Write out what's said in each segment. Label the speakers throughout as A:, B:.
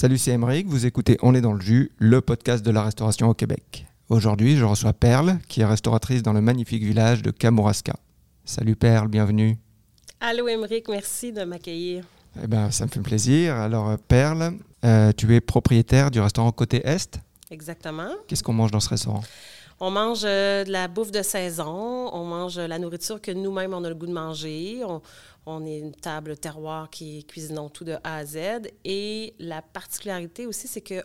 A: Salut, c'est Emeric, vous écoutez On est dans le jus, le podcast de la restauration au Québec. Aujourd'hui, je reçois Perle, qui est restauratrice dans le magnifique village de Kamouraska. Salut Perle, bienvenue.
B: Allô Emeric, merci de m'accueillir.
A: Eh ben, ça me fait plaisir. Alors, Perle, euh, tu es propriétaire du restaurant Côté Est.
B: Exactement.
A: Qu'est-ce qu'on mange dans ce restaurant?
B: On mange euh, de la bouffe de saison, on mange la nourriture que nous-mêmes on a le goût de manger. On, on est une table terroir qui cuisinons tout de A à Z. Et la particularité aussi, c'est que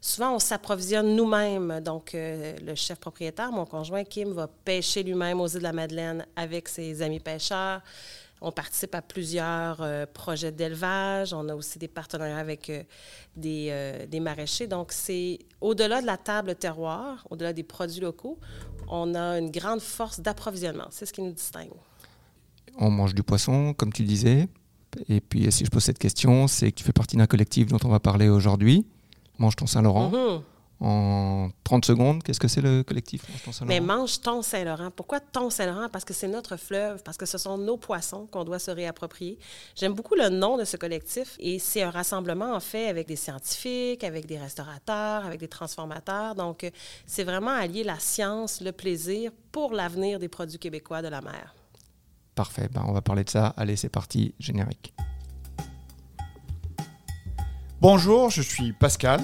B: souvent, on s'approvisionne nous-mêmes. Donc, euh, le chef propriétaire, mon conjoint Kim, va pêcher lui-même aux îles de la Madeleine avec ses amis pêcheurs. On participe à plusieurs euh, projets d'élevage. On a aussi des partenariats avec euh, des, maraîchers. Donc, c'est au-delà de la table terroir, au-delà des produits locaux, on a une grande force d'approvisionnement. C'est ce qui nous distingue
A: on mange du poisson, comme tu disais. Et puis, si je pose cette question, c'est que tu fais partie d'un collectif dont on va parler aujourd'hui. Mange ton Saint-Laurent.
B: Mhm.
A: En 30 secondes, qu'est-ce que c'est le collectif
B: Mange ton Saint-Laurent? Mais mange ton Saint-Laurent. Pourquoi ton Saint-Laurent? Parce que c'est notre fleuve, parce que ce sont nos poissons qu'on doit se réapproprier. J'aime beaucoup le nom de ce collectif et c'est un rassemblement en fait avec des scientifiques, avec des restaurateurs, avec des transformateurs. Donc, euh, c'est vraiment allier la science, le plaisir pour l'avenir des produits québécois de la mer.
A: Parfait, ben, on va parler de ça. Allez, c'est parti, générique.
C: Bonjour, je suis Pascal.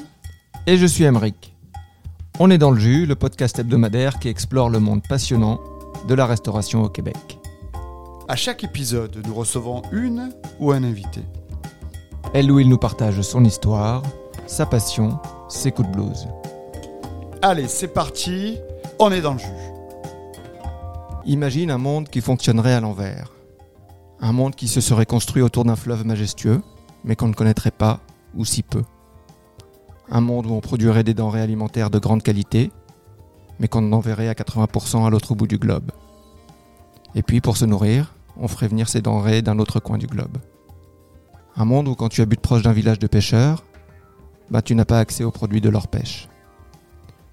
A: Et je suis Emeric. On est dans le jus, le podcast hebdomadaire qui explore le monde passionnant de la restauration au Québec.
C: À chaque épisode, nous recevons une ou un invité.
A: Elle ou il nous partage son histoire, sa passion, ses coups de blues.
C: Allez, c'est parti, on est dans le jus.
A: Imagine un monde qui fonctionnerait à l'envers. Un monde qui se serait construit autour d'un fleuve majestueux, mais qu'on ne connaîtrait pas, ou si peu. Un monde où on produirait des denrées alimentaires de grande qualité, mais qu'on enverrait à 80% à l'autre bout du globe. Et puis, pour se nourrir, on ferait venir ces denrées d'un autre coin du globe. Un monde où quand tu habites proche d'un village de pêcheurs, bah tu n'as pas accès aux produits de leur pêche.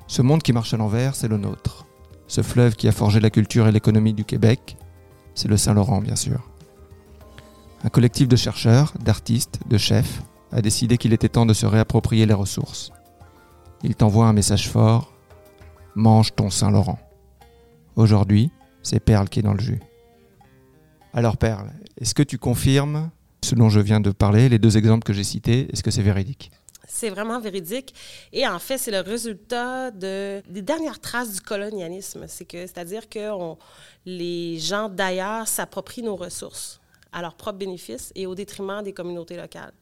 A: Ce monde qui marche à l'envers, c'est le nôtre. Ce fleuve qui a forgé la culture et l'économie du Québec, c'est le Saint-Laurent bien sûr. Un collectif de chercheurs, d'artistes, de chefs a décidé qu'il était temps de se réapproprier les ressources. Il t'envoie un message fort, mange ton Saint-Laurent. Aujourd'hui, c'est Perle qui est dans le jus. Alors Perle, est-ce que tu confirmes ce dont je viens de parler, les deux exemples que j'ai cités, est-ce que c'est véridique?
B: C'est vraiment véridique. Et en fait, c'est le résultat de, des dernières traces du colonialisme. C'est-à-dire que les gens d'ailleurs s'approprient nos ressources à leur propre bénéfice et au détriment des communautés locales.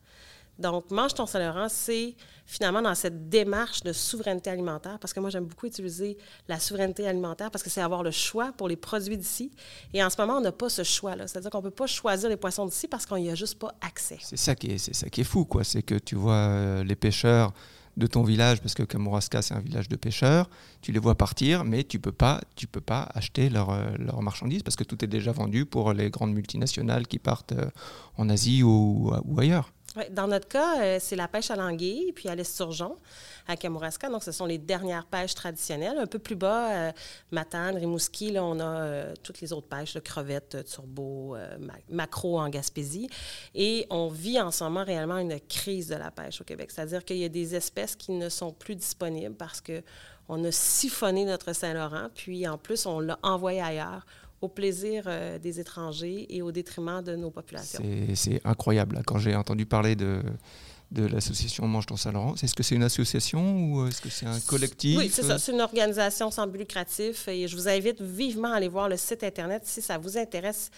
B: Donc, Mange ton Saint-Laurent, c'est finalement dans cette démarche de souveraineté alimentaire, parce que moi, j'aime beaucoup utiliser la souveraineté alimentaire parce que c'est avoir le choix pour les produits d'ici. Et en ce moment, on n'a pas ce choix-là. C'est-à-dire qu'on ne peut pas choisir les poissons d'ici parce qu'on n'y a juste pas accès.
A: C'est ça qui est, ça qui est fou, quoi. C'est que tu vois euh, les pêcheurs de ton village, parce que Kamouraska, c'est un village de pêcheurs, tu les vois partir, mais tu ne peux, pas, peux pas acheter leurs leur marchandises parce que tout est déjà vendu pour les grandes multinationales qui partent euh, en Asie ou ailleurs
B: dans notre cas, euh, c'est la pêche à l'anguille puis à l'esturgeon à Kamouraska. Donc, ce sont les dernières pêches traditionnelles. Un peu plus bas, euh, Matane, Rimouski, là, on a euh, toutes les autres pêches, le crevettes, turbo, macro en Gaspésie. Et on vit en ce moment réellement une crise de la pêche au Québec. C'est-à-dire qu'il y a des espèces qui ne sont plus disponibles parce que on a siphonné notre Saint-Laurent, puis en plus, on l'a envoyé ailleurs au plaisir euh, des étrangers et au détriment de nos populations.
A: C'est incroyable. Quand j'ai entendu parler de, de l'association Mange ton Saint-Laurent, est-ce que c'est une association ou est-ce que c'est un collectif?
B: Oui, c'est ça. C'est une organisation sans but lucratif et je vous invite vivement à aller voir le site Internet si ça vous intéresse.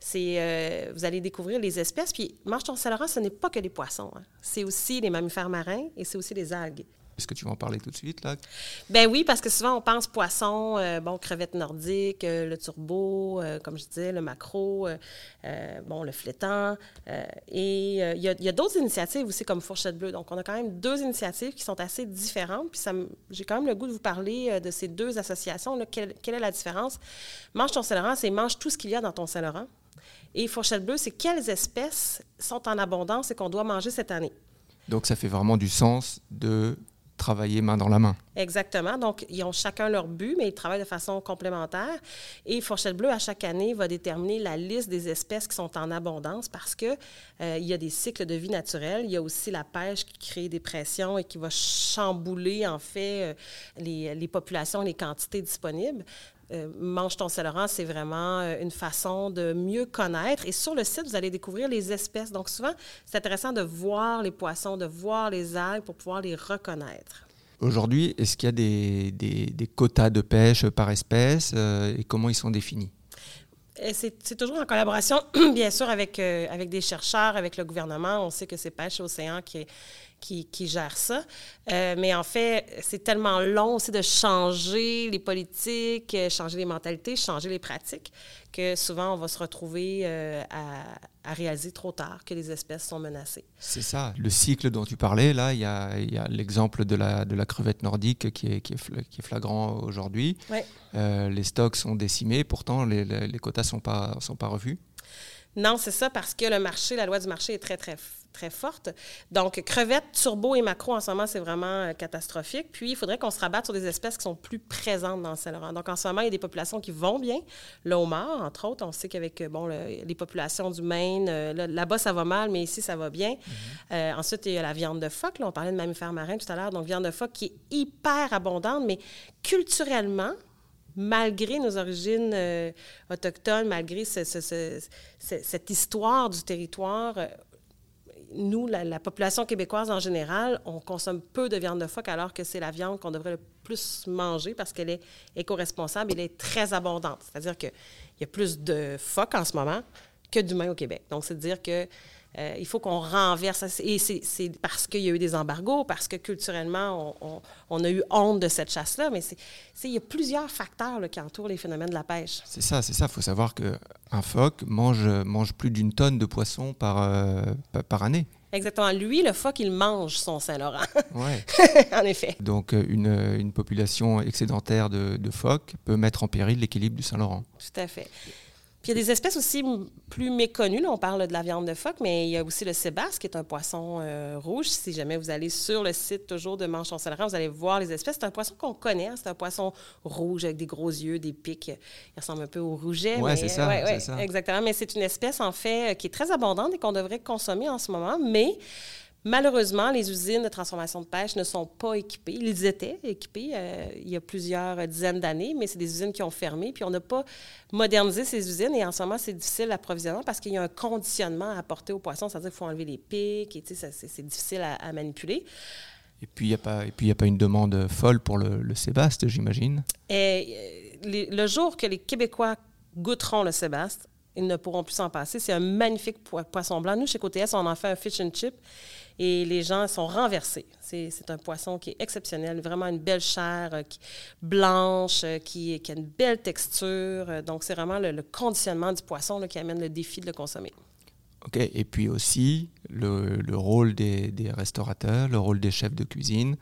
B: C'est, euh, vous allez découvrir les espèces. Puis Mange ton Saint-Laurent, ce n'est pas que les poissons. Hein. C'est aussi les mammifères marins et c'est aussi les algues.
A: Est-ce que tu vas en parler tout de suite, là?
B: Ben oui, parce que souvent, on pense poisson, euh, bon, crevettes nordiques, euh, le turbo, euh, comme je disais, le macro, bon, le flétan. et il y a, d'autres initiatives aussi, comme Fourchette Bleue. Donc, on a quand même deux initiatives qui sont assez différentes. Puis, j'ai quand même le goût de vous parler de ces deux associations. Quelle, quelle, est la différence? Mange ton Saint-Laurent, c'est mange tout ce qu'il y a dans ton Saint-Laurent. Et Fourchette Bleue, c'est quelles espèces sont en abondance et qu'on doit manger cette année?
A: Donc, ça fait vraiment du sens de travailler main dans la main.
B: Exactement. Donc, ils ont chacun leur but, mais ils travaillent de façon complémentaire. Et Fourchette Bleue, à chaque année, va déterminer la liste des espèces qui sont en abondance parce que euh, il y a des cycles de vie naturels. Il y a aussi la pêche qui crée des pressions et qui va chambouler, en fait, euh, les, les populations, les quantités disponibles. Euh, mange ton saint c'est vraiment euh, une façon de mieux connaître. Et sur le site, vous allez découvrir les espèces. Donc, souvent, c'est intéressant de voir les poissons, de voir les algues pour pouvoir les reconnaître.
A: Aujourd'hui, est-ce qu'il y a des, des, quotas de pêche par espèce euh, et comment ils sont définis?
B: C'est toujours en collaboration, bien sûr, avec, avec des chercheurs, avec le gouvernement. On sait que c'est Pêche Océan qui est, qui, gère ça. Euh, mais en fait, c'est tellement long aussi de changer les politiques, euh, changer les mentalités, changer les pratiques, que souvent on va se retrouver euh, à, réaliser trop tard que les espèces sont menacées.
A: C'est ça. Le cycle dont tu parlais, là, il y a, l'exemple de la, de la crevette nordique qui est, qui est, flagrant aujourd'hui. les stocks sont décimés, pourtant les, les quotas ne sont pas, sont pas revus.
B: Non, c'est ça, parce que le marché, la loi du marché est très, très très forte. Donc, crevettes, turbo et macro, en ce moment, c'est vraiment euh, catastrophique. Puis, il faudrait qu'on se rabatte sur des espèces qui sont plus présentes dans le Saint-Laurent. Donc, en ce moment, il y a des populations qui vont bien. Le homard, entre autres, on sait qu'avec euh, bon, les populations du Maine, euh, là-bas, ça va mal, mais ici, ça va bien. Mm-hmm. ensuite, il y a la viande de phoque. Là, on parlait de mammifères marins tout à l'heure. Donc, viande de phoque qui est hyper abondante, mais culturellement, malgré nos origines autochtones, malgré cette histoire du territoire, nous, la, population québécoise en général, on consomme peu de viande de phoque alors que c'est la viande qu'on devrait le plus manger parce qu'elle est éco-responsable, elle est très abondante. C'est-à-dire qu'il y a plus de phoques en ce moment que d'humains au Québec. Donc, c'est à dire que euh, il faut qu'on renverse. Et c'est parce qu'il y a eu des embargos, parce que culturellement, on, a eu honte de cette chasse-là. Mais il y a plusieurs facteurs qui entourent les phénomènes de la pêche.
A: C'est ça, c'est ça. Il faut savoir qu'un phoque mange, mange plus d'une tonne de poissons par, euh, par année.
B: Exactement. Lui, le phoque, il mange son Saint-Laurent.
A: Ouais.
B: en effet.
A: Donc, euh, une, une population excédentaire de, de phoques peut mettre en péril l'équilibre du Saint-Laurent.
B: Tout à fait il y a des espèces aussi plus méconnues. Là, on parle de la viande de phoque, mais il y a aussi le sébasse, qui est un poisson euh, rouge. Si jamais vous allez sur le site toujours de manchon saint vous allez voir les espèces. C'est un poisson qu'on connaît. Hein. C'est un poisson rouge avec des gros yeux, des pics. Il ressemble un peu au rouget.
A: Oui, c'est ça, ça,
B: Exactement. Mais c'est une espèce, en fait, qui est très abondante et qu'on devrait consommer en ce moment. Mais Malheureusement, les usines de transformation de pêche ne sont pas équipées. Ils étaient équipés euh, il y a plusieurs dizaines d'années, mais c'est des usines qui ont fermé. Puis on n'a pas modernisé ces usines et en ce moment, c'est difficile l'approvisionnement parce qu'il y a un conditionnement à apporter aux poissons. C'est-à-dire qu'il faut enlever les pics et c'est difficile à, manipuler.
A: Et puis, il n'y a, pas, a pas une demande folle pour le, le sébaste, j'imagine?
B: Et, euh, le jour que les Québécois goûteront le sébaste, ils ne pourront plus s'en passer. C'est un magnifique poisson blanc. Nous, chez COTS, on en fait un fish and chip et les gens sont renversés. C'est un poisson qui est exceptionnel, vraiment une belle chair euh, blanche, euh, qui, qui, a une belle texture. Euh, donc, c'est vraiment le, conditionnement du poisson qui amène le défi de le consommer.
A: OK. Et puis aussi, le, rôle des, restaurateurs, le rôle des chefs de cuisine,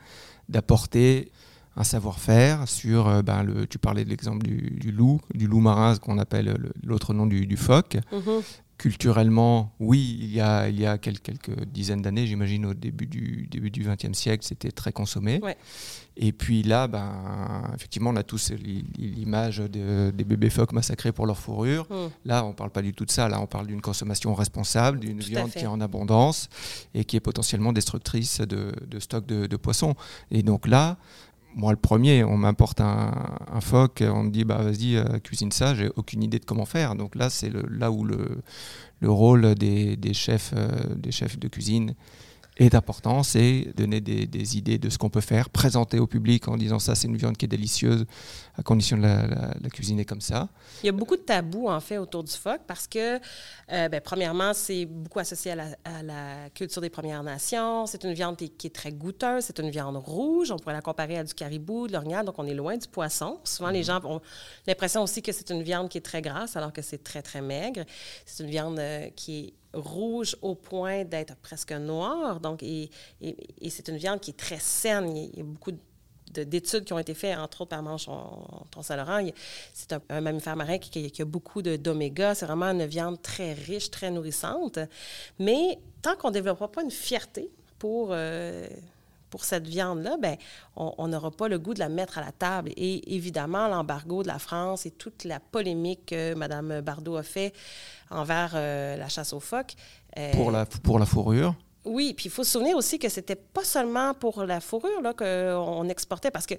A: d'apporter un savoir-faire sur, ben, le, tu parlais de l'exemple du, loup, du loup marin, qu'on appelle l'autre nom du, phoque. Mm-hmm culturellement, oui, il y a, il y a quelques, quelques dizaines d'années, j'imagine au début du début du XXe siècle, c'était très consommé. Et puis là, ben, effectivement, on a tous l'image des bébés phoques massacrés pour leur fourrure. Hmm. Là, on ne parle pas du tout de ça. Là, on parle d'une consommation responsable, d'une viande qui est en abondance et qui est potentiellement destructrice de, de stock de, de poissons. Et donc là, moi, le premier, on m'importe un, phoque, on me dit bah vas-y euh, cuisine ça, j'ai aucune idée de comment faire. Donc là, c'est là où le, rôle des, chefs, euh, des chefs de cuisine est important, c'est donner des, idées de ce qu'on peut faire, présenter au public en disant ça c'est une viande qui est délicieuse, à condition de la, cuisiner comme ça.
B: Il y a beaucoup de tabous en fait autour du phoque parce que, euh, ben, premièrement, c'est beaucoup associé à la, culture des Premières Nations. C'est une viande qui est très goûteuse, c'est une viande rouge. On pourrait la comparer à du caribou, de l'orignal, donc on est loin du poisson. Souvent, les mhm. gens ont l'impression aussi que c'est une viande qui est très grasse alors que c'est très, très maigre. C'est une viande euh, qui est rouge au point d'être presque noire. Donc, et, c'est une viande qui est très saine. Il y a beaucoup d'études qui ont été faites, entre autres par Manche ton Saint-Laurent. C'est un, mammifère marin qui, a beaucoup d'oméga. C'est vraiment une viande très riche, très nourrissante. Mais tant qu'on ne développera pas une fierté pour, euh, pour cette viande-là, ben, on n'aura pas le goût de la mettre à la table. Et évidemment, l'embargo de la France et toute la polémique que Mme Bardot a fait envers euh, la chasse aux phoques.
A: Euh, pour, la, pour la fourrure?
B: Oui, puis il faut se souvenir aussi que c'était pas seulement pour la fourrure qu'on exportait, parce que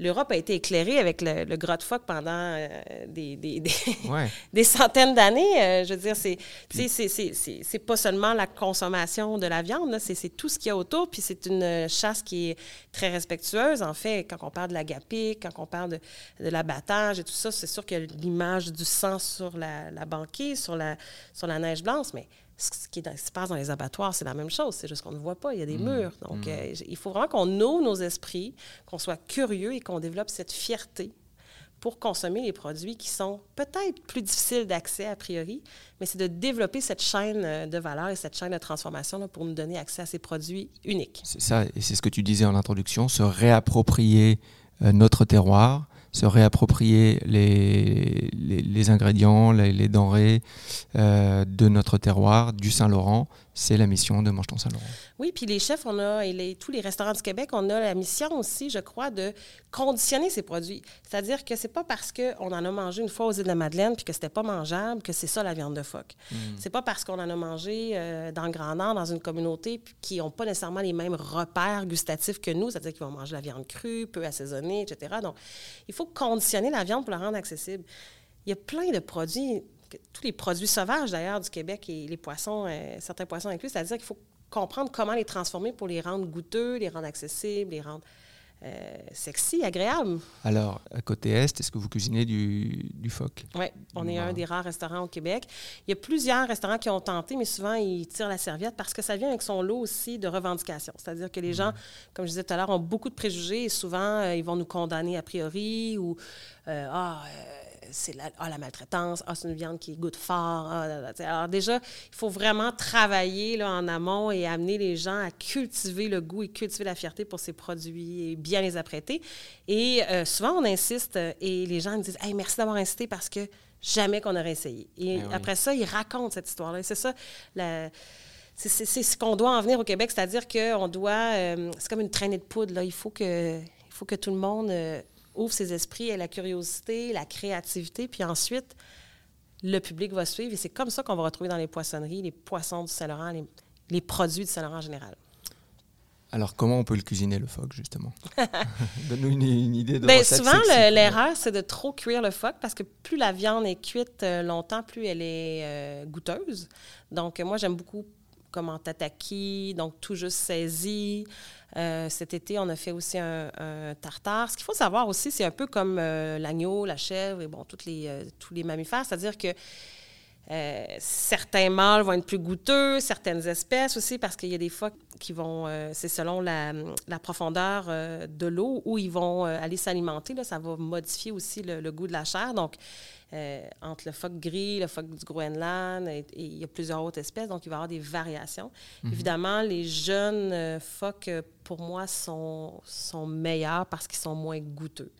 B: l'Europe a été éclairée avec le, le gras de phoque pendant euh, des, des, des, centaines d'années. Euh, je veux dire, c'est, c'est, pas seulement la consommation de la viande, c'est, tout ce qu'il y a autour. Puis c'est une chasse qui est très respectueuse. En fait, quand on parle de l'agapic, quand on parle de, de l'abattage et tout ça, c'est sûr qu'il y a l'image du sang sur la, la banquise, sur la, sur la neige blanche, mais ce qui se passe dans les abattoirs, c'est la même chose. C'est juste qu'on ne voit pas. Il y a des mmh. murs. Donc, mmh. euh, il faut vraiment qu'on ouvre nos esprits, qu'on soit curieux et qu'on développe cette fierté pour consommer les produits qui sont peut-être plus difficiles d'accès a priori, mais c'est de développer cette chaîne euh, de valeur et cette chaîne de transformation pour nous donner accès à ces produits uniques.
A: C'est ça, et c'est ce que tu disais en introduction, se réapproprier euh, notre terroir, se réapproprier les, les, ingrédients, les, denrées euh, de notre terroir, du Saint-Laurent, c'est la mission de Mange ton Saint-Laurent.
B: Oui, puis les chefs, on a, et tous les restaurants du Québec, on a la mission aussi, je crois, de conditionner ces produits. C'est-à-dire que c'est pas parce qu'on en a mangé une fois aux îles de la Madeleine puis que c'était pas mangeable que c'est ça la viande de phoque. Ce hmm. C'est pas parce qu'on en a mangé euh, dans le Grand Nord, dans une communauté, qui n'ont pas nécessairement les mêmes repères gustatifs que nous, c'est-à-dire qu'ils vont manger la viande crue, peu assaisonnée, etc. Donc, il faut conditionner la viande pour la rendre accessible. Il y a plein de produits tous les produits sauvages d'ailleurs du Québec et les poissons, euh, certains poissons inclus, c'est-à-dire qu'il faut comprendre comment les transformer pour les rendre goûteux, les rendre accessibles, les rendre euh, sexy, agréables.
A: Alors, à côté Est, est-ce que vous cuisinez du, phoque?
B: Oui, on est un des rares restaurants au Québec. Il y a plusieurs restaurants qui ont tenté, mais souvent, ils tirent la serviette parce que ça vient avec son lot aussi de revendications. C'est-à-dire que les gens, mm. comme je disais tout à l'heure, ont beaucoup de préjugés et souvent, euh, ils vont nous condamner a priori ou ah, c'est la, ah, la maltraitance, ah, c'est une viande qui goûte fort. Ah, Alors déjà, il faut vraiment travailler là, en amont et amener les gens à cultiver le goût et cultiver la fierté pour ces produits et bien les apprêter. Et euh, souvent, on insiste et les gens me disent hey, merci d'avoir insisté parce que jamais qu'on aurait essayé. Et eh après ça, ils racontent cette histoire-là. C'est ça, c'est ce qu'on doit en venir au Québec, c'est-à-dire qu'on doit, euh, c'est comme une traînée de poudre, là. Il, faut que, il faut que tout le monde euh, ouvre ses esprits et la curiosité, la créativité, puis ensuite, le public va suivre. Et c'est comme ça qu'on va retrouver dans les poissonneries les poissons du Saint-Laurent, les, produits du Saint-Laurent en général.
A: Alors, comment on peut le cuisiner, le phoque, justement? Donne-nous une, idée de
B: Bien, Souvent, l'erreur, c'est de trop cuire le phoque parce que plus la viande est cuite euh, longtemps, plus elle est euh, goûteuse. Donc, moi, j'aime beaucoup comme en tataki, donc tout juste saisi. Euh, cet été, on a fait aussi un, tartare. Ce qu'il faut savoir aussi, c'est un peu comme euh, l'agneau, la chèvre et bon, toutes les, euh, tous les mammifères, c'est-à-dire que certains mâles vont être plus goûteux, certaines espèces aussi, parce qu'il y a des fois qui vont, c'est selon la, profondeur de l'eau où ils vont aller s'alimenter. Ça va modifier aussi le, le, goût de la chair. Donc, euh, entre le phoque gris, le phoque du Groenland, et, il y a plusieurs autres espèces, donc il va y avoir des variations. Mhm. Évidemment, les jeunes euh, phoques, euh, pour moi, sont, sont meilleurs parce qu'ils sont moins goûteux.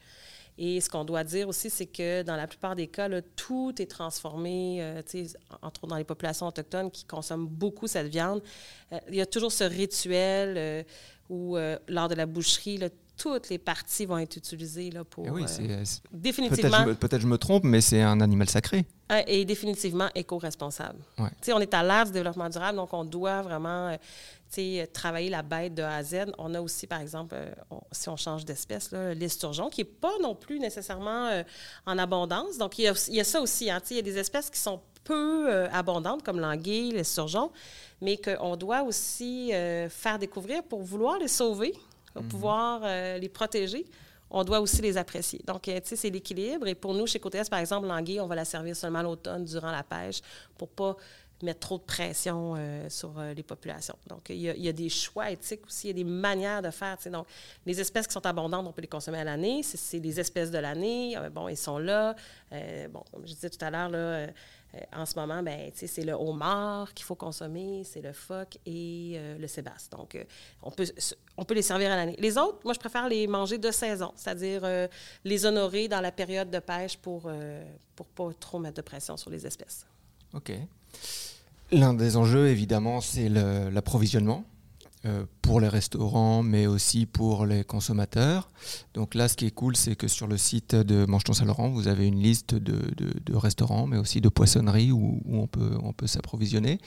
B: Et ce qu'on doit dire aussi, c'est que dans la plupart des cas, tout est transformé, entre autres dans les populations autochtones qui consomment beaucoup cette viande. il y a toujours ce rituel où, lors de la boucherie, toutes les parties vont être utilisées là, pour. Eh oui, euh, définitivement.
A: Peut-être je, me trompe, mais c'est un animal sacré.
B: Ah, et définitivement éco-responsable. On est à l'ère du développement durable, donc on doit vraiment euh, travailler la bête de A à Z. On a aussi, par exemple, euh, si on change d'espèce, l'esturgeon, qui n'est pas non plus nécessairement en abondance. Donc, il y a, ça aussi. Hein, il y a des espèces qui sont peu abondantes, comme l'anguille, l'esturgeon, mais qu'on doit aussi faire découvrir pour vouloir les sauver pour mhm. pouvoir euh, les protéger, on doit aussi les apprécier. Donc, euh, tu sais, c'est l'équilibre. Et pour nous, chez Côté par exemple, l'anguille, on va la servir seulement l'automne durant la pêche pour pas mettre trop de pression euh, sur les populations. Donc, il y, a, des choix éthiques aussi, il y a des manières de faire. Donc, les espèces qui sont abondantes, on peut les consommer à l'année. C'est les espèces de l'année. bon, ils sont là. bon, comme je disais tout à l'heure, euh, en ce moment, ben, c'est le homard qu'il faut consommer, c'est le phoque et euh, le sébasse. Donc, euh, on, peut, on peut les servir à l'année. Les autres, moi, je préfère les manger de saison, c'est-à-dire les honorer dans la période de pêche pour ne pas trop mettre de pression sur les espèces.
A: OK. L'un des enjeux, évidemment, c'est l'approvisionnement. euh, pour les restaurants, mais aussi pour les consommateurs. Donc là, ce qui est cool, c'est que sur le site de Mange ton Saint-Laurent, vous avez une liste de, restaurants, mais aussi de poissonneries où, on peut, on peut s'approvisionner.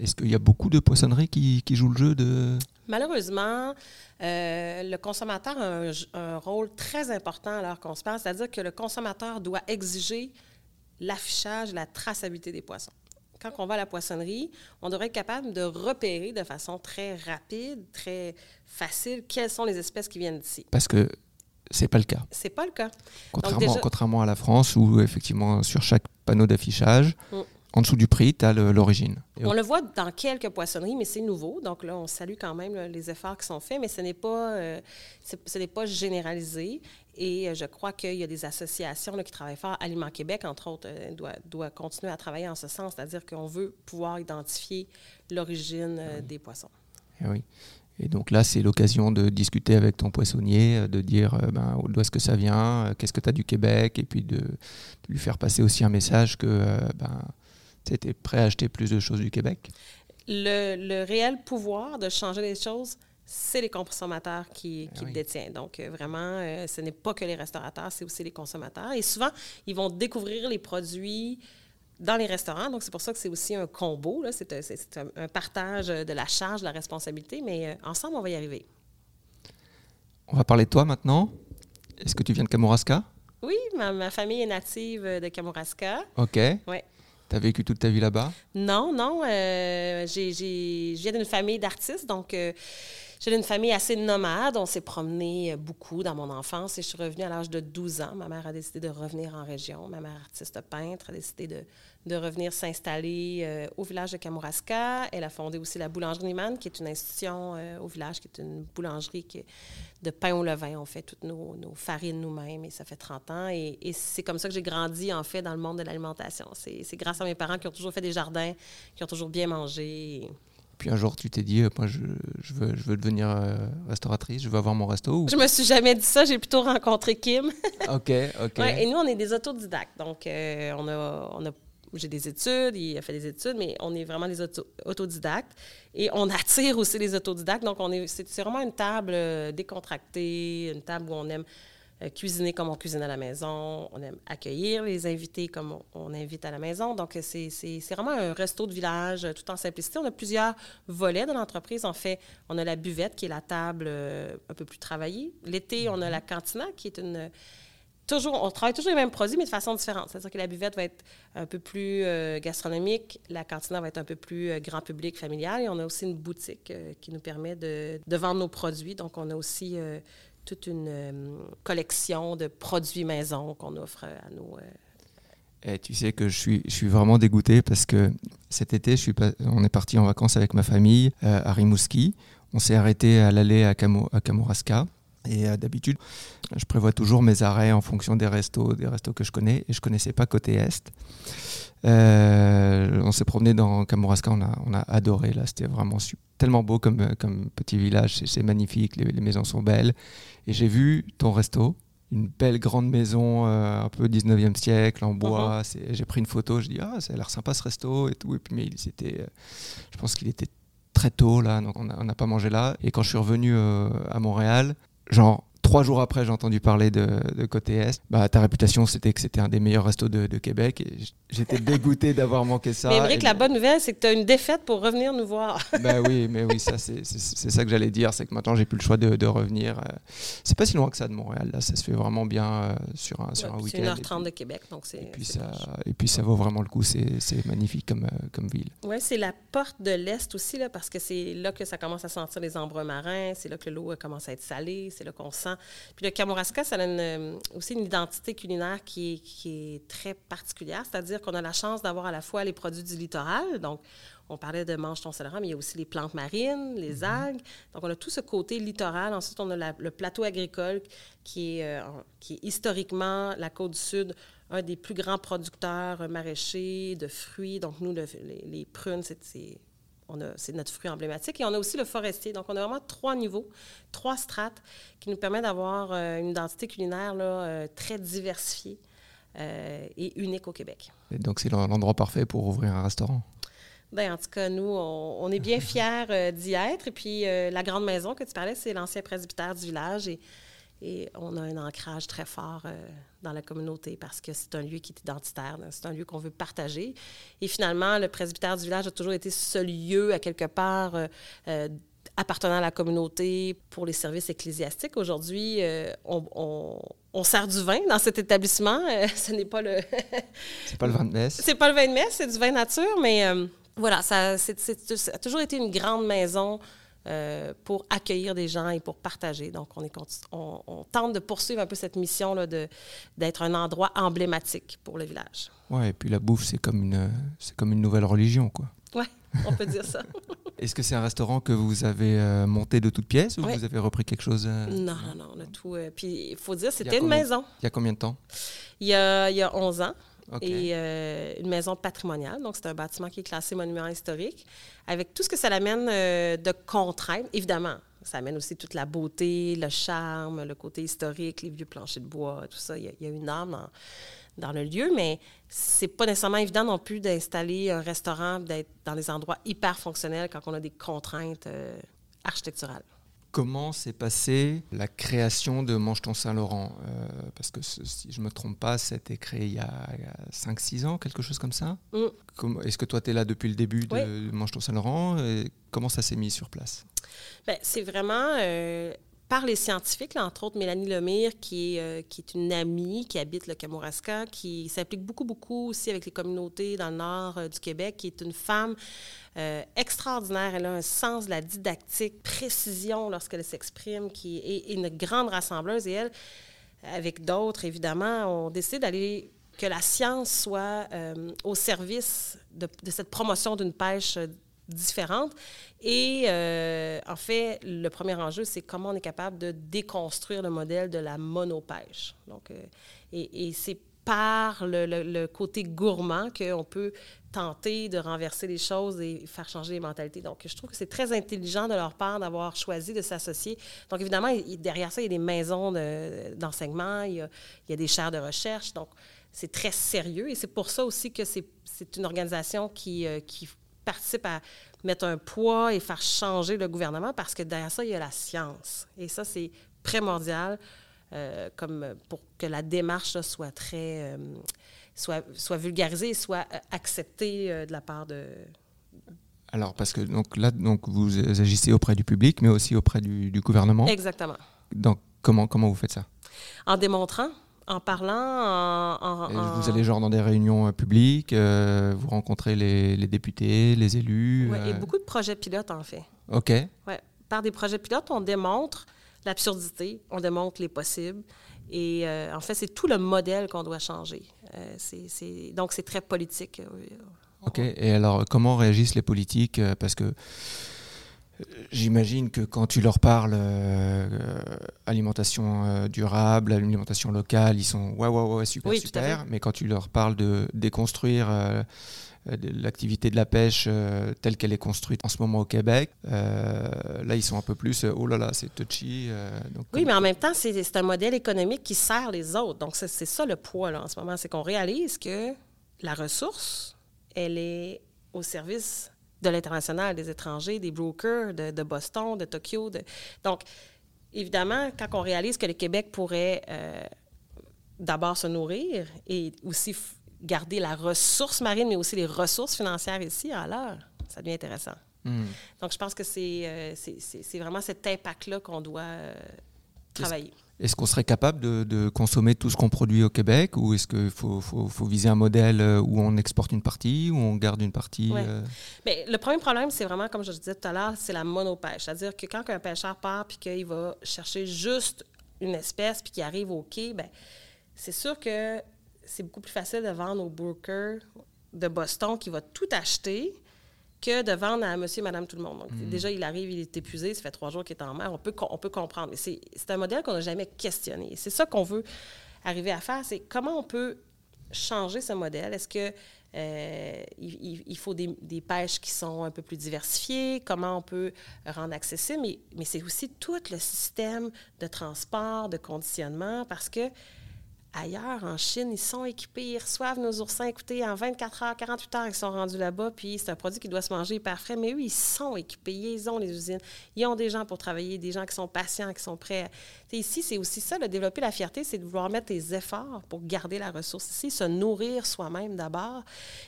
A: Est-ce qu'il y a beaucoup de poissonneries qui, jouent le jeu de...
B: Malheureusement, euh, le consommateur a un, un, rôle très important alors qu'on se parle, c'est-à-dire que le consommateur doit exiger l'affichage, la traçabilité des poissons quand on va à la poissonnerie, on devrait être capable de repérer de façon très rapide, très facile, quelles sont les espèces qui viennent d'ici.
A: Parce que c'est pas le cas.
B: C'est pas le cas.
A: Contrairement, contrairement à la France, où effectivement, sur chaque panneau d'affichage, mm. en dessous du prix, tu as l'origine.
B: On le voit dans quelques poissonneries, mais c'est nouveau. Donc là, on salue quand même les efforts qui sont faits, mais ce n'est pas, euh, ce n'est pas généralisé. Et euh, je crois qu'il y a des associations qui travaillent fort. Aliment Québec, entre autres, euh, doit, doit, continuer à travailler en ce sens, c'est-à-dire qu'on veut pouvoir identifier l'origine euh, des poissons.
A: Et eh oui. Et donc là, c'est l'occasion de discuter avec ton poissonnier, de dire ben, d'où est-ce que ça vient, qu'est-ce que tu as du Québec, et puis de, lui faire passer aussi un message que ben, tu es prêt à acheter plus de choses du Québec.
B: Le, le réel pouvoir de changer les choses, c'est les consommateurs qui, qui ah le détiennent. Donc, euh, vraiment, euh, ce n'est pas que les restaurateurs, c'est aussi les consommateurs. Et souvent, ils vont découvrir les produits dans les restaurants. Donc, c'est pour ça que c'est aussi un combo. C'est un, partage de la charge, de la responsabilité. Mais euh, ensemble, on va y arriver.
A: On va parler de toi maintenant. Est-ce que tu viens de Kamouraska?
B: Oui, ma, famille est native de Kamouraska.
A: OK.
B: Oui.
A: Tu as vécu toute ta vie là-bas?
B: Non, non. j'ai, je viens d'une famille d'artistes, donc j'ai une famille assez nomade. On s'est promené euh, beaucoup dans mon enfance et je suis revenue à l'âge de 12 ans. Ma mère a décidé de revenir en région. Ma mère, artiste peintre, a décidé de, de revenir s'installer euh, au village de Kamouraska. Elle a fondé aussi la boulangerie Niman, qui est une institution euh, au village, qui est une boulangerie de pain au levain. On fait toutes nos, nos farines nous-mêmes et ça fait 30 ans. Et, et c'est comme ça que j'ai grandi, en fait, dans le monde de l'alimentation. C'est grâce à mes parents qui ont toujours fait des jardins, qui ont toujours bien mangé.
A: Puis un jour, tu t'es dit, euh, moi, je, je, veux, je veux devenir euh, restauratrice, je veux avoir mon resto. Ou...
B: Je me suis jamais dit ça, j'ai plutôt rencontré Kim.
A: OK, OK.
B: et nous, on est des autodidactes. Donc, euh, on a, on a j'ai des études, il a fait des études, mais on est vraiment des autodidactes. Et on attire aussi les autodidactes. Donc, on est, c'est, vraiment une table décontractée, une table où on aime euh, cuisiner comme on cuisine à la maison. On aime accueillir les invités comme on, invite à la maison. Donc, c'est vraiment un resto de village euh, tout en simplicité. On a plusieurs volets de l'entreprise. En fait, on a la buvette qui est la table euh, un peu plus travaillée. L'été, on a la cantina qui est une toujours, on travaille toujours les mêmes produits, mais de façon différente. C'est-à-dire que la buvette va être un peu plus gastronomique, la cantina va être un peu plus grand public, familial, et on a aussi une boutique qui nous permet de, de, vendre nos produits. Donc, on a aussi toute une euh, collection de produits maison qu'on offre à nos.
A: Et euh, eh, tu sais que je suis, vraiment dégoûté parce que cet été, je suis on est parti en vacances avec ma famille euh, à Rimouski. On s'est arrêté à l'aller à Kamouraska. Et d'habitude, je prévois toujours mes arrêts en fonction des restos, des restos que je connais. Et je connaissais pas côté est. on s'est promené dans Kamouraska, on a, on a adoré. Là, c'était vraiment tellement beau comme, comme petit village. C'est magnifique, les, les, maisons sont belles. Et j'ai vu ton resto, une belle grande maison euh, un peu 19e siècle en bois. Uh-huh. J'ai pris une photo, je dis ah ça a l'air sympa ce resto et tout. Et puis mais il était, euh, je pense qu'il était très tôt là, donc on n'a pas mangé là. Et quand je suis revenu euh, à Montréal, genre Trois jours après, j'ai entendu parler de, côté Est. Bah, ta réputation, c'était que c'était un des meilleurs restos de, Québec. Et j'étais dégoûté d'avoir manqué ça.
B: Mais vrai que la bonne nouvelle, c'est que tu as une défaite pour revenir nous voir.
A: bah oui, mais oui, ça, c'est ça que j'allais dire. C'est que maintenant, j'ai plus le choix de, revenir. Euh. C'est pas si loin que ça de Montréal. Là, ça se fait vraiment bien euh, sur un, sur un week-end.
B: C'est 1h30 de Québec, donc.
A: Et puis ça, et puis ça vaut vraiment le coup. C'est magnifique comme, euh, comme ville.
B: Oui, c'est la porte de l'Est aussi, là, parce que c'est là que ça commence à sentir les embruns marins. C'est là que l'eau commence à être salée. C'est là qu'on sent puis le Kamouraska, ça a euh, aussi une identité culinaire qui est, très particulière, c'est-à-dire qu'on a la chance d'avoir à la fois les produits du littoral, donc on parlait de mange ton céleri, mais il y a aussi les plantes marines, les mm-hmm. algues. Donc, on a tout ce côté littoral. Ensuite, on a le plateau agricole qui est, euh, qui est historiquement, la côte du Sud, un des plus grands producteurs maraîchers de fruits. Donc, nous, les, les, prunes, c'est c'est notre fruit emblématique. Et on a aussi le forestier. Donc, on a vraiment trois niveaux, trois strates qui nous permettent d'avoir euh, une identité culinaire là, euh, très diversifiée euh, et unique au Québec.
A: Et donc, c'est l'endroit parfait pour ouvrir un restaurant?
B: Ben, en tout cas, nous, on, est bien fiers d'y être. Et puis, la grande maison que tu parlais, c'est l'ancien presbytère du village. Et, et, on a un ancrage très fort dans la communauté parce que c'est un lieu qui est identitaire. C'est un lieu qu'on veut partager. Et finalement, le presbytère du village a toujours été ce lieu, à quelque part, appartenant à la communauté pour les services ecclésiastiques. Aujourd'hui, on, on, sert du vin dans cet établissement. ce n'est pas le...
A: c'est pas le vin de messe.
B: C'est pas le vin de messe, c'est du vin nature, mais voilà, ça, a toujours été une grande maison euh, pour accueillir des gens et pour partager. Donc, on, est, on, tente de poursuivre un peu cette mission d'être un endroit emblématique pour le village.
A: Oui, et puis la bouffe, c'est comme une, c'est comme une nouvelle religion, quoi.
B: Oui, on peut dire ça.
A: Est-ce que c'est un restaurant que vous avez euh, monté de toutes pièces ou vous avez repris quelque chose euh?
B: Non, non, non, on a tout. puis, il faut dire, c'était une maison.
A: Il y a combien de temps?
B: Il y a, il y a 11 ans et euh, une maison patrimoniale. Donc, c'est un bâtiment qui est classé monument historique, avec tout ce que ça amène euh, de contraintes. Évidemment, ça amène aussi toute la beauté, le charme, le côté historique, les vieux planchers de bois, tout ça. Il y a, une âme dans, le lieu, mais c'est pas nécessairement évident non plus d'installer un restaurant, d'être dans des endroits hyper fonctionnels quand on a des contraintes euh, architecturales.
A: Comment s'est passée la création de Mange ton Saint-Laurent euh, Parce que si je ne me trompe pas, c'était créé il y a, 5-6 ans, quelque chose comme ça. Mm. Est-ce que toi, tu es là depuis le début de Mange ton Saint-Laurent Comment ça s'est mis sur place?
B: Ben, C'est vraiment euh, par les scientifiques, entre autres Mélanie Lemire, qui est, euh, qui est une amie qui habite le Kamouraska, qui s'implique beaucoup, beaucoup aussi avec les communautés dans le nord euh, du Québec, qui est une femme euh, extraordinaire. Elle a un sens de la didactique, précision lorsqu'elle s'exprime, qui est, une grande rassembleuse. Et elle, avec d'autres, évidemment, ont décidé d'aller que la science soit au service de cette promotion d'une pêche différentes. Et euh, en fait, le premier enjeu, c'est comment on est capable de déconstruire le modèle de la monopêche. Donc, euh, et, c'est par le, côté gourmand qu'on peut tenter de renverser les choses et faire changer les mentalités. Donc, je trouve que c'est très intelligent de leur part d'avoir choisi de s'associer. Donc, évidemment, derrière ça, il y a des maisons d'enseignement, il, y a des chaires de recherche. Donc, c'est très sérieux et c'est pour ça aussi que c'est une organisation qui, euh, qui participe à mettre un poids et faire changer le gouvernement parce que derrière ça, il y a la science. Et ça, c'est primordial euh, comme pour que la démarche soit très... Euh, soit, soit vulgarisée et soit euh, acceptée de la part de...
A: Alors, parce que donc, là, donc, vous agissez auprès du public, mais aussi auprès du, du gouvernement.
B: Exactement.
A: Donc, comment, comment vous faites ça?
B: En démontrant en parlant,
A: en, Vous allez genre dans des réunions euh, publiques, euh, vous rencontrez les, députés, les élus.
B: Oui, et euh. beaucoup de projets pilotes, en fait.
A: OK.
B: Ouais. Par des projets pilotes, on démontre l'absurdité, on démontre les possibles. Et en fait, c'est tout le modèle qu'on doit changer. c'est, donc, c'est très politique.
A: OK. Et alors, comment réagissent les politiques? Parce que J'imagine que quand tu leur parles euh, alimentation euh, durable, alimentation locale, ils sont ouais, ouais, ouais, super, super. Mais quand tu leur parles de déconstruire euh, l'activité de la pêche telle qu'elle est construite en ce moment au Québec, là, ils sont un peu plus oh là là, c'est touchy.
B: oui, mais en même temps, c'est un modèle économique qui sert les autres. Donc, c'est ça le poids là, en ce moment. C'est qu'on réalise que la ressource, elle est au service de l'international, des étrangers, des brokers de, Boston, de Tokyo. Donc, évidemment, quand on réalise que le Québec pourrait euh, d'abord se nourrir et aussi garder la ressource marine, mais aussi les ressources financières ici, alors ça devient intéressant. Hmm. Donc, je pense que c'est euh, vraiment cet impact-là qu'on doit euh, travailler.
A: Est-ce qu'on serait capable de, consommer tout ce qu'on produit au Québec ou est-ce qu'il faut, viser un modèle euh, où on exporte une partie, où on garde une partie
B: euh? Mais Le premier problème, c'est vraiment, comme je disais tout à l'heure, c'est la monopêche. C'est-à-dire que quand un pêcheur part puis qu'il va chercher juste une espèce puis qu'il arrive au quai, ben, c'est sûr que c'est beaucoup plus facile de vendre au broker de Boston qui va tout acheter que de vendre à monsieur, madame, tout le monde. Donc, mm. déjà, il arrive, il est épuisé, ça fait trois jours qu'il est en mer. On peut, on peut comprendre. Mais c'est un modèle qu'on n'a jamais questionné. C'est ça qu'on veut arriver à faire, c'est comment on peut changer ce modèle? Est-ce que euh, il, faut des, pêches qui sont un peu plus diversifiées, comment on peut rendre accessible, mais, mais c'est aussi tout le système de transport, de conditionnement, parce que ailleurs, en Chine, ils sont équipés, ils reçoivent nos oursins. Écoutez, en 24 heures, 48 heures, ils sont rendus là-bas, puis c'est un produit qui doit se manger hyper frais. Mais eux, ils sont équipés, ils ont les usines, ils ont des gens pour travailler, des gens qui sont patients, qui sont prêts. ici, c'est aussi ça, de développer la fierté, c'est de vouloir mettre des efforts pour garder la ressource ici, se nourrir soi-même d'abord.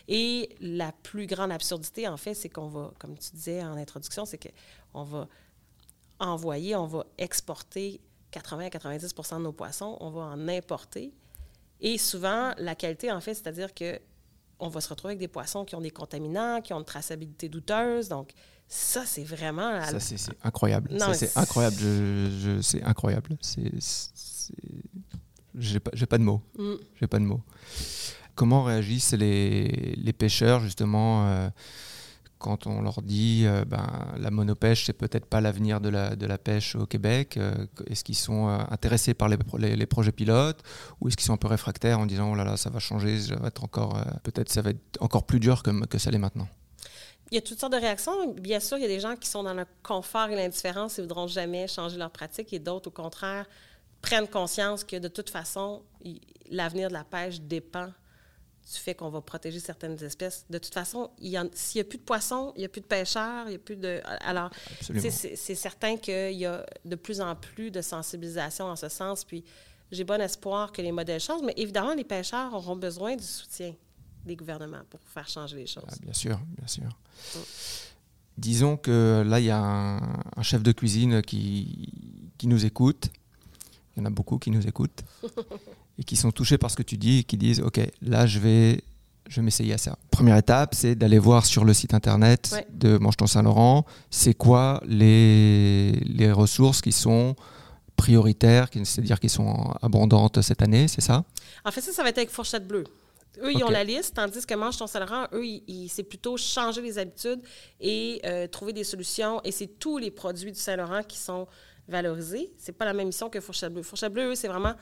B: Et la plus grande absurdité, en fait, c'est qu'on va, comme tu disais en introduction, c'est qu'on va envoyer, on va exporter 80 à 90% de nos poissons, on va en importer. Et souvent, la qualité, en fait, c'est-à-dire que on va se retrouver avec des poissons qui ont des contaminants, qui ont une traçabilité douteuse. Donc, ça, c'est vraiment...
A: Ça, c'est incroyable. ça, c'est incroyable. Je, c'est incroyable. C'est... J'ai pas, pas de mots. Mm. J'ai pas de mots. Comment réagissent les, les pêcheurs, justement euh, quand on leur dit euh, ben, la monopêche, c'est peut-être pas l'avenir de la, pêche au Québec, euh, est-ce qu'ils sont euh, intéressés par les, projets pilotes ou est-ce qu'ils sont un peu réfractaires en disant oh là là, ça va changer, ça va être encore, peut-être ça va être encore plus dur que, que ça l'est maintenant?
B: Il y a toutes sortes de réactions. Bien sûr, il y a des gens qui sont dans le confort et l'indifférence et ne voudront jamais changer leur pratique, et d'autres, au contraire, prennent conscience que de toute façon, l'avenir de la pêche dépend du fait qu'on va protéger certaines espèces. De toute façon, s'il n'y a plus de poissons, il n'y a plus de pêcheurs, il n'y a plus de... Alors, c'est certain qu'il y a de plus en plus de sensibilisation en ce sens, puis j'ai bon espoir que les modèles changent, mais évidemment, les pêcheurs auront besoin du soutien des gouvernements pour faire changer les choses. Ah,
A: bien sûr, bien sûr. Mm. Disons que là, il y a un, chef de cuisine qui, qui nous écoute. Il y en a beaucoup qui nous écoutent. et qui sont touchés par ce que tu dis et qui disent Ok, là, je vais, je vais m'essayer à ça. Première étape, c'est d'aller voir sur le site internet de Mange ton Saint-Laurent, c'est quoi les, les ressources qui sont prioritaires, c'est-à-dire qui sont abondantes cette année, c'est ça?
B: En fait, ça, ça va être avec Fourchette Bleue. Eux, ils ont la liste, tandis que Mange ton Saint-Laurent, eux, c'est plutôt changer les habitudes et euh, trouver des solutions. Et c'est tous les produits du Saint-Laurent qui sont valorisés. C'est pas la même mission que Fourchette Bleue. Fourchette Bleue, eux, c'est vraiment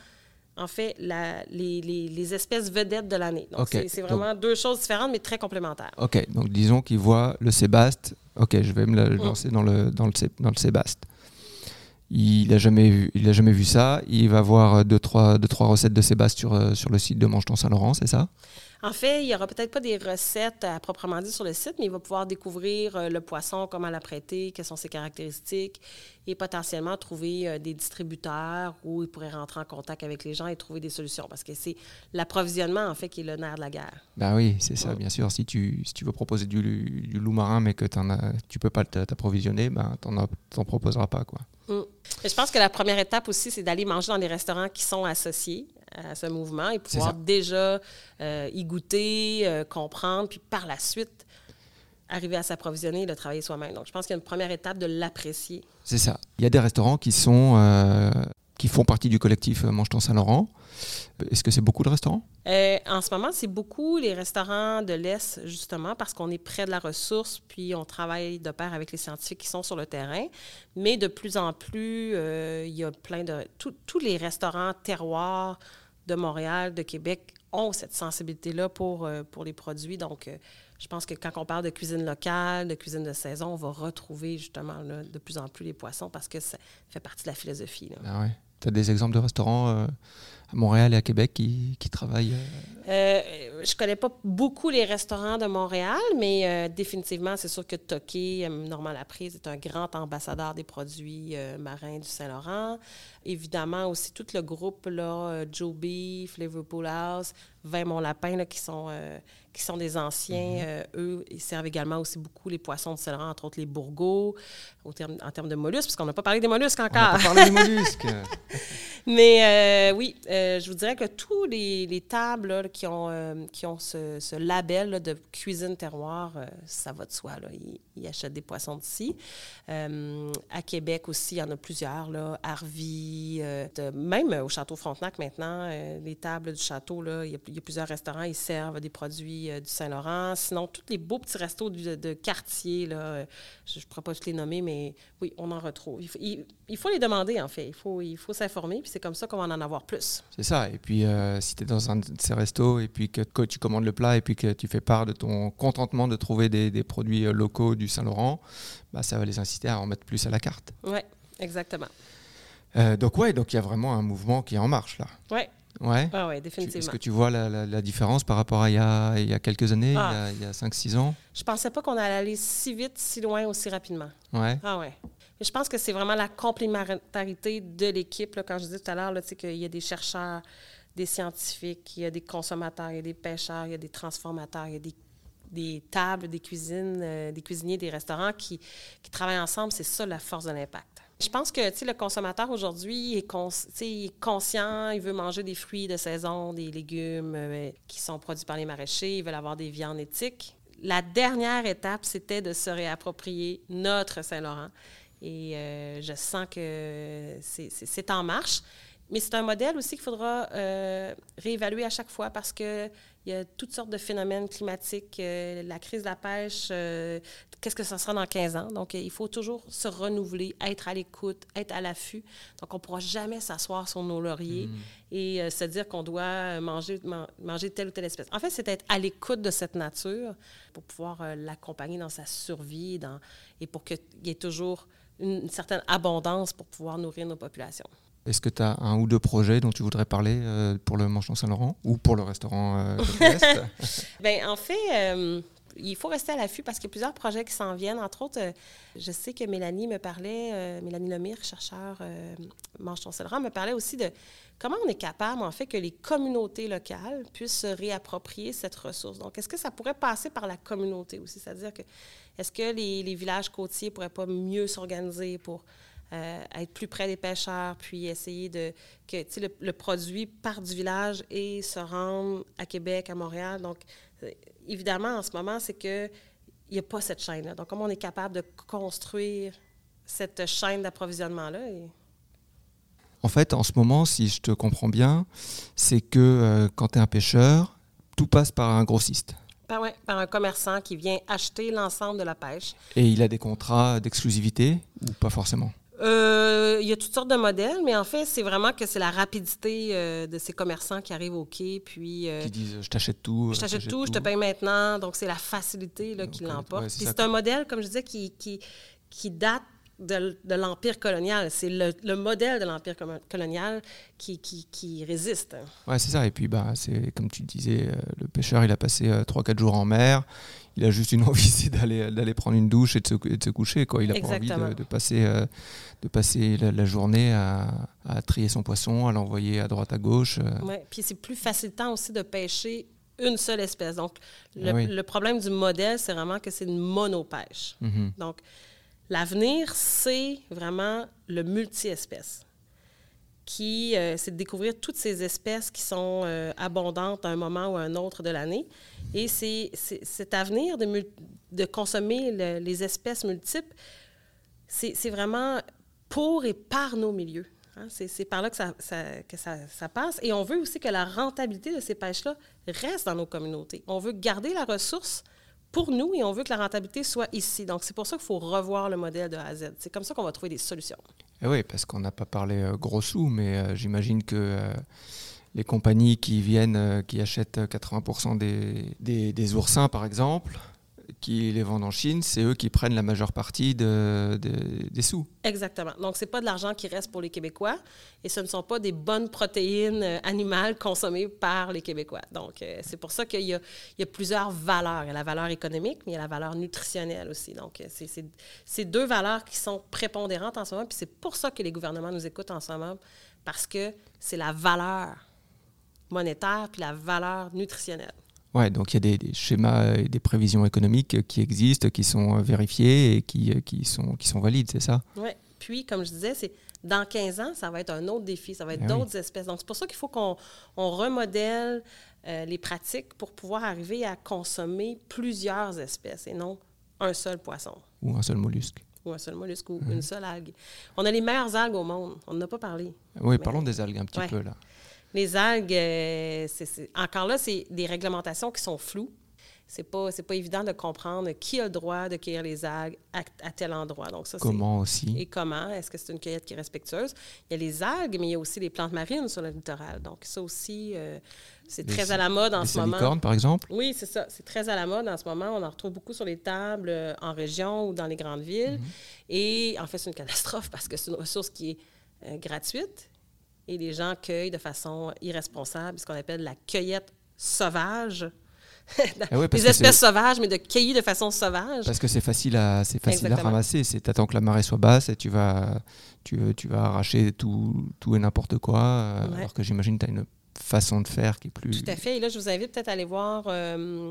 B: en fait, les, espèces vedettes de l'année. Donc, c'est vraiment deux choses différentes, mais très complémentaires.
A: OK. Donc, disons qu'il voit le sébaste. OK, je vais me mm. lancer dans, le, dans, le, dans le sébaste. Il n'a jamais, vu, il jamais vu ça. Il va voir deux, trois, deux, trois recettes de sébaste sur, euh, sur le site de Mange Saint-Laurent, c'est ça?
B: En fait, il n'y aura peut-être pas des recettes à proprement dit sur le site, mais il va pouvoir découvrir euh, le poisson, comment l'apprêter, quelles sont ses caractéristiques et potentiellement trouver euh, des distributeurs où il pourrait rentrer en contact avec les gens et trouver des solutions parce que c'est l'approvisionnement, en fait, qui est le nerf de la guerre.
A: Ben oui, c'est ça, bien sûr. Si tu, si tu veux proposer du, du loup marin mais que tu ne peux pas t'approvisionner, ben, tu n'en proposeras pas. Quoi.
B: Mm. Je pense que la première étape aussi, c'est d'aller manger dans des restaurants qui sont associés à ce mouvement et pouvoir déjà euh, y goûter, euh, comprendre, puis par la suite arriver à s'approvisionner et le travailler soi-même. Donc, je pense qu'il y a une première étape de l'apprécier.
A: C'est ça. Il y a des restaurants qui sont euh, qui font partie du collectif Mange ton Saint-Laurent. Est-ce que c'est beaucoup de restaurants?
B: Euh, en ce moment, c'est beaucoup les restaurants de l'Est, justement, parce qu'on est près de la ressource, puis on travaille de pair avec les scientifiques qui sont sur le terrain. Mais de plus en plus, euh, il y a plein de... tous les restaurants terroirs de Montréal, de Québec ont cette sensibilité-là pour, euh, pour les produits. Donc, je pense que quand on parle de cuisine locale, de cuisine de saison, on va retrouver justement de plus en plus les poissons parce que ça fait partie de la philosophie.
A: Ah ouais. Tu as des exemples de restaurants euh, à Montréal et à Québec qui, qui travaillent euh...
B: euh je connais pas beaucoup les restaurants de Montréal, mais euh, définitivement, c'est sûr que Toqué, Normand Laprise, est un grand ambassadeur des produits marins du Saint-Laurent. Évidemment, aussi tout le groupe, là, Joe Beef, Liverpool House, Vin Mon Lapin, là, qui sont qui sont des anciens. Mhm. Euh, eux, ils servent également aussi beaucoup les poissons de Céloran, entre autres les bourgots, en termes de mollusques, parce qu'on n'a pas parlé des mollusques encore. On
A: n'a pas parlé des mollusques.
B: Mais euh, oui, euh, je vous dirais que tous les, tables qui ont, qui ont ce, label de cuisine terroir, ça va de soi. Ils, achètent des poissons d'ici. à Québec aussi, il y en a plusieurs. Là. Harvey, même au Château Frontenac maintenant, les tables du château, il, y a, plusieurs restaurants, ils servent des produits euh, du Saint-Laurent. Sinon, tous les beaux petits restos de, quartier, euh, je ne pourrais pas tous les nommer, mais oui, on en retrouve. Il faut, les demander, en fait. Il faut, il faut s'informer, puis c'est comme ça qu'on va en avoir plus.
A: C'est ça. Et puis, euh, si tu es dans un de ces restos et puis que, tu commandes le plat et puis que tu fais part de ton contentement de trouver des, produits locaux du Saint-Laurent, bah, ça va les inciter à en mettre plus à la carte.
B: Oui, exactement.
A: donc, ouais, donc il y a vraiment un mouvement qui est en marche, là.
B: Oui,
A: Ouais.
B: Ah oui,
A: Tu- Est-ce
B: définitivement.
A: que tu vois la, la- la différence par rapport à il y a, il y a quelques années,
B: Ah.
A: il y a, 5-6 ans?
B: Je pensais pas qu'on allait aller si vite, si loin, aussi rapidement.
A: Ouais.
B: Ah ouais. Je pense que c'est vraiment la complémentarité de l'équipe. Quand je disais tout à l'heure, qu'il y a des chercheurs, des scientifiques, il y a des consommateurs, il y a des pêcheurs, il y a des transformateurs, il y a des, tables, des cuisines, euh, des cuisiniers, des restaurants qui, travaillent ensemble. C'est ça la force de l'impact. Je pense que le consommateur aujourd'hui est conscient, il veut manger des fruits de saison, des légumes euh, qui sont produits par les maraîchers, il veut avoir des viandes éthiques. La dernière étape, c'était de se réapproprier notre Saint-Laurent. Et euh, je sens que c'est- en marche. Mais c'est un modèle aussi qu'il faudra euh, réévaluer à chaque fois parce qu'il y a toutes sortes de phénomènes climatiques. euh, la crise de la pêche, euh, qu'est-ce que ça sera dans 15 ans? Donc, il faut toujours se renouveler, être à l'écoute, être à l'affût. Donc, on ne pourra jamais s'asseoir sur nos lauriers et euh, se dire qu'on doit manger, man- manger telle ou telle espèce. En fait, c'est être à l'écoute de cette nature pour pouvoir l'accompagner dans sa survie dans, et pour qu'il y ait toujours une, certaine abondance pour pouvoir nourrir nos populations.
A: Est-ce que tu as un ou deux projets dont tu voudrais parler euh, pour le Manchon Saint-Laurent ou pour le restaurant euh, Ouest
B: Bien, en fait, euh, il faut rester à l'affût parce qu'il y a plusieurs projets qui s'en viennent. Entre autres, euh, je sais que Mélanie me parlait, euh, Mélanie Lemire, chercheur euh, Saint-Laurent, me parlait aussi de comment on est capable, en fait, que les communautés locales puissent se réapproprier cette ressource. Donc, est-ce que ça pourrait passer par la communauté aussi? C'est-à-dire que est-ce que les, villages côtiers pourraient pas mieux s'organiser pour euh, être plus près des pêcheurs, puis essayer de que le, le produit part du village et se rende à Québec, à Montréal? Donc, évidemment, en ce moment, c'est que il n'y a pas cette chaîne-là. Donc, comment on est capable de construire cette chaîne d'approvisionnement-là? et-
A: En fait, en ce moment, si je te comprends bien, c'est que euh, quand tu es un pêcheur, tout passe par un grossiste.
B: Par, ouais, par un commerçant qui vient acheter l'ensemble de la pêche.
A: Et il a des contrats d'exclusivité ou pas forcément?
B: Euh, il y a toutes sortes de modèles, mais en fait, c'est vraiment que c'est la rapidité euh, de ces commerçants qui arrivent au quai, puis euh,
A: Qui disent je t'achète tout.
B: je t'achète tout, je te paye maintenant. Donc, c'est la facilité là, qui l'emporte.
A: ouais,
B: Puis c'est un modèle, comme je disais, qui, qui, qui date de, de l'Empire colonial. C'est le, le modèle de l'Empire colonial qui, qui, qui résiste.
A: Ouais, c'est ça. Et puis, bah, c'est comme tu disais, le pêcheur, il a passé 3-4 jours en mer. Il a juste une envie, c'est d'aller, d'aller prendre une douche et de se, et de se coucher. Quoi. Il n'a pas envie de, de passer, euh, de passer la, la journée à, à trier son poisson, à l'envoyer à droite, à gauche. euh.
B: Ouais. Puis c'est plus facilitant aussi de pêcher une seule espèce. Donc, le,
A: Ah oui.
B: le problème du modèle, c'est vraiment que c'est une monopêche.
A: Mhm.
B: Donc, l'avenir, c'est vraiment le multi-espèces, qui, euh, c'est de découvrir toutes ces espèces qui sont euh, abondantes à un moment ou à un autre de l'année. Et c'est, cet avenir de, consommer le- les espèces multiples, c'est, vraiment pour et par nos milieux. hein. C'est, par là que, ça passe. Et on veut aussi que la rentabilité de ces pêches-là reste dans nos communautés. On veut garder la ressource pour nous et on veut que la rentabilité soit ici. Donc, c'est pour ça qu'il faut revoir le modèle de A à Z. C'est comme ça qu'on va trouver des solutions.
A: Eh oui, parce qu'on n'a pas parlé euh, gros sous, mais euh, j'imagine que euh, les compagnies qui viennent, qui achètent 80% des, des, des oursins, par exemple, qui les vendent en Chine, c'est eux qui prennent la majeure partie de- de- des sous.
B: Exactement. Donc, c'est pas de l'argent qui reste pour les Québécois et ce ne sont pas des bonnes protéines euh, animales consommées par les Québécois. Donc, euh, c'est pour ça qu'il y a, plusieurs valeurs. Il y a la valeur économique, mais il y a la valeur nutritionnelle aussi. Donc, euh, c'est deux valeurs qui sont prépondérantes en ce moment. Puis c'est pour ça que les gouvernements nous écoutent en ce moment, parce que c'est la valeur monétaire puis la valeur nutritionnelle.
A: Ouais, donc il y a des, des schémas et des prévisions économiques qui existent, qui sont euh, vérifiés et qui, euh, qui, sont, qui sont valides, c'est ça?
B: Oui. Puis, comme je disais, c'est dans 15 ans, ça va être un autre défi, ça va être
A: Eh oui.
B: d'autres espèces. Donc, c'est pour ça qu'il faut qu'on on remodèle euh, les pratiques pour pouvoir arriver à consommer plusieurs espèces et non un seul poisson
A: Ou un seul mollusque.
B: ou un seul mollusque ou
A: Mhm.
B: une seule algue. On a les meilleures algues au monde. On n'en a pas parlé.
A: Oui, parlons des algues un petit
B: Ouais.
A: peu là.
B: Les algues, euh, encore là, c'est des réglementations qui sont floues. C'est pas, c'est pas évident de comprendre qui a le droit de cueillir les algues à, à tel endroit. Donc, ça,
A: Comment aussi?
B: Et comment? Est-ce que c'est une cueillette qui est respectueuse? Il y a les algues, mais il y a aussi les plantes marines sur le littoral. Donc, ça aussi, euh, c'est très à la mode en
A: Les
B: ce moment.
A: par exemple?
B: Oui, c'est ça. C'est très à la mode en ce moment. On en retrouve beaucoup sur les tables euh, en région ou dans les grandes villes.
A: Mhm.
B: Et en fait, c'est une catastrophe parce que c'est une ressource qui est gratuite et les gens cueillent de façon irresponsable, ce qu'on appelle la cueillette sauvage.
A: Ouais, parce
B: des espèces sauvages, mais de cueillir de façon sauvage.
A: Parce que c'est facile à, c'est facile à ramasser. C'est t'attends que la marée soit basse et tu vas, tu, tu vas arracher tout, tout et n'importe quoi. euh,
B: Ouais.
A: Alors que j'imagine que tu as une façon de faire qui est plus.
B: Tout à fait. Et là, je vous invite peut-être à aller voir euh,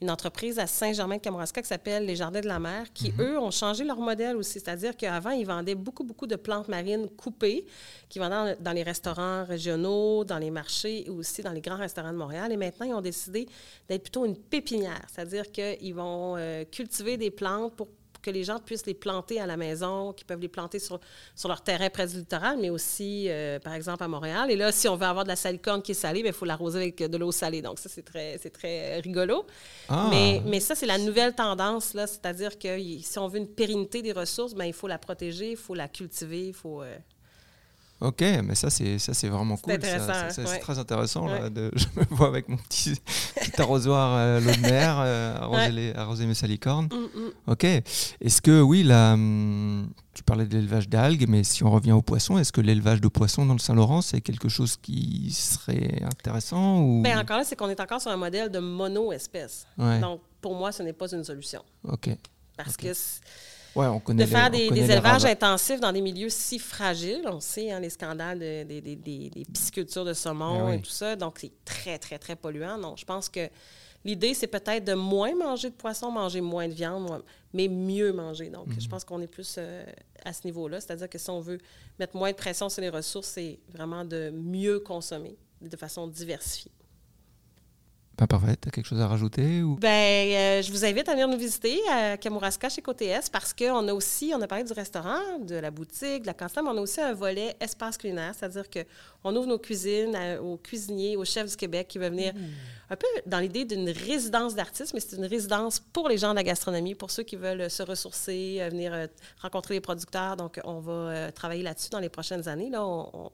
B: une entreprise à Saint-Germain-de-Kamouraska qui s'appelle Les Jardins de la Mer, qui,
A: Mhm.
B: eux, ont changé leur modèle aussi. C'est-à-dire qu'avant, ils vendaient beaucoup, beaucoup de plantes marines coupées, qui vendaient dans, dans les restaurants régionaux, dans les marchés et aussi dans les grands restaurants de Montréal. Et maintenant, ils ont décidé d'être plutôt une pépinière. C'est-à-dire qu'ils vont euh, cultiver des plantes pour que les gens puissent les planter à la maison, qu'ils peuvent les planter sur, sur leur terrain près du littoral, mais aussi, euh, par exemple, à Montréal. Et là, si on veut avoir de la salicorne qui est salée, ben, il faut l'arroser avec de l'eau salée. Donc, ça, c'est très, très euh, rigolo.
A: Ah,
B: Mais, mais ça, c'est la nouvelle tendance, là. C'est-à-dire que si on veut une pérennité des ressources, ben, il faut la protéger, il faut la cultiver, il faut... euh,
A: Ok, mais ça c'est ça c'est vraiment cool.
B: hein,
A: C'est
B: ouais.
A: très intéressant. là,
B: Ouais.
A: de- je me vois avec mon petit, petit arrosoir à l'eau de mer, euh, arroser,
B: Ouais.
A: les- arroser mes salicornes.
B: hum, hum.
A: Ok. Est-ce que oui, là, hum, tu parlais de l'élevage d'algues, mais si on revient aux poissons, est-ce que l'élevage de poissons dans le Saint-Laurent c'est quelque chose qui serait intéressant ou?
B: Ben, encore là, c'est qu'on est encore sur un modèle de mono-espèce.
A: Ouais.
B: Donc, pour moi, ce n'est pas une solution.
A: Ok.
B: Parce que
A: Ouais, on connaît
B: de faire des, élevages intensifs dans des milieux si fragiles, on sait, hein, les scandales de- des- piscicultures de saumon
A: Ben oui.
B: et tout ça, donc c'est très, très, très polluant. Donc, je pense que l'idée, c'est peut-être de moins manger de poisson, manger moins de viande, mais mieux manger. Donc,
A: Mhm.
B: je pense qu'on est plus euh, à ce niveau-là. C'est-à-dire que si on veut mettre moins de pression sur les ressources, c'est vraiment de mieux consommer de façon diversifiée.
A: Ben, parfait. T'as quelque chose à rajouter ou?
B: Ben, euh, je vous invite à venir nous visiter à Kamouraska chez COTS parce qu'on a aussi, on a parlé du restaurant, de la boutique, de la cantine, mais on a aussi un volet espace culinaire, c'est-à-dire qu'on ouvre nos cuisines à- aux cuisiniers, aux chefs du Québec qui veulent venir un peu dans l'idée d'une résidence d'artistes, mais c'est une résidence pour les gens de la gastronomie, pour ceux qui veulent se ressourcer, euh, venir euh, rencontrer les producteurs. Donc, on va travailler là-dessus dans les prochaines années. Là, on- on-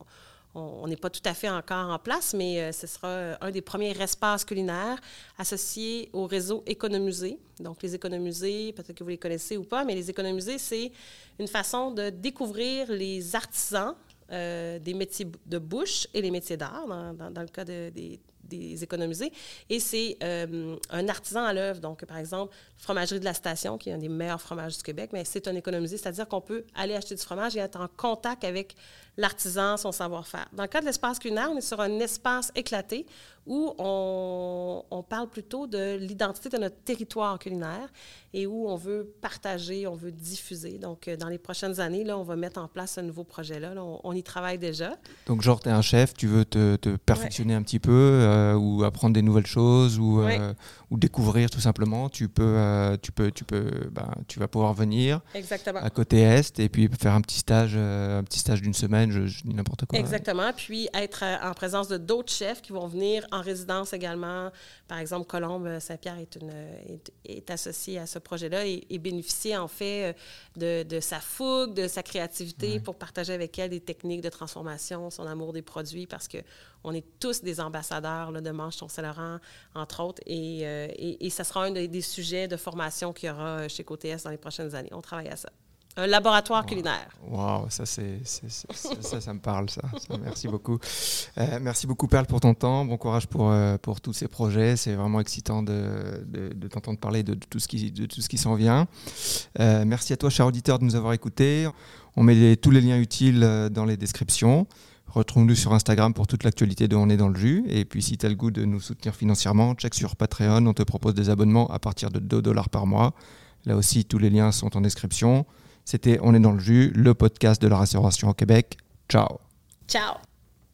B: on n'est pas tout à fait encore en place, mais euh, ce sera euh, un des premiers espaces culinaires associés au réseau Économusée. Donc, les économusées, peut-être que vous les connaissez ou pas, mais les économusées, c'est une façon de découvrir les artisans euh, des métiers de bouche et les métiers d'art, dans, le cas de- des, économusées. Et c'est un artisan à l'œuvre. Donc, par exemple, Fromagerie de la Station, qui est un des meilleurs fromages du Québec, mais c'est un économusé, c'est-à-dire qu'on peut aller acheter du fromage et être en contact avec l'artisan, son savoir-faire. Dans le cas de l'espace culinaire, on est sur un espace éclaté où on, on parle plutôt de l'identité de notre territoire culinaire et où on veut partager, on veut diffuser. Donc, euh, dans les prochaines années, là, on va mettre en place ce nouveau projet-là. Là, on, on y travaille déjà.
A: Donc, genre, tu es un chef, tu veux te, te perfectionner un petit peu euh, ou apprendre des nouvelles choses ou,
B: Ouais.
A: euh, ou découvrir tout simplement. Tu peux, euh, tu peux, tu peux, ben, tu vas pouvoir venir
B: Exactement.
A: à côté est et puis faire un petit stage, euh, un petit stage d'une semaine. Je, je dis n'importe quoi.
B: Exactement. Puis être euh, en présence de d'autres chefs qui vont venir en résidence également. Par exemple, Colombe euh, Saint-Pierre est, une, est, est associée à ce projet-là et, et bénéficie en fait euh, de, de sa fougue, de sa créativité pour partager avec elle des techniques de transformation, son amour des produits, parce que on est tous des ambassadeurs là, de ton Saint-Laurent, entre autres, et, euh, et, et ça sera un des, des sujets de formation qu'il y aura euh, chez COTS dans les prochaines années. On travaille à ça. Un laboratoire culinaire.
A: Waouh, ça, c'est, ça, ça me parle, ça. Ça, merci beaucoup. Euh, merci beaucoup, Perle, pour ton temps. Bon courage pour, euh, pour tous ces projets. C'est vraiment excitant de, de, de t'entendre parler de, de tout ce qui, de tout ce qui s'en vient. Euh, merci à toi, cher auditeur, de nous avoir écoutés. On met les- tous les liens utiles dans les descriptions. Retrouve-nous sur Instagram pour toute l'actualité de On est dans le jus. Et puis, si tu as le goût de nous soutenir financièrement, check sur Patreon. On te propose des abonnements à partir de 2 dollars par mois. Là aussi, tous les liens sont en description. C'était On est dans le jus, le podcast de la restauration au Québec. Ciao
B: Ciao!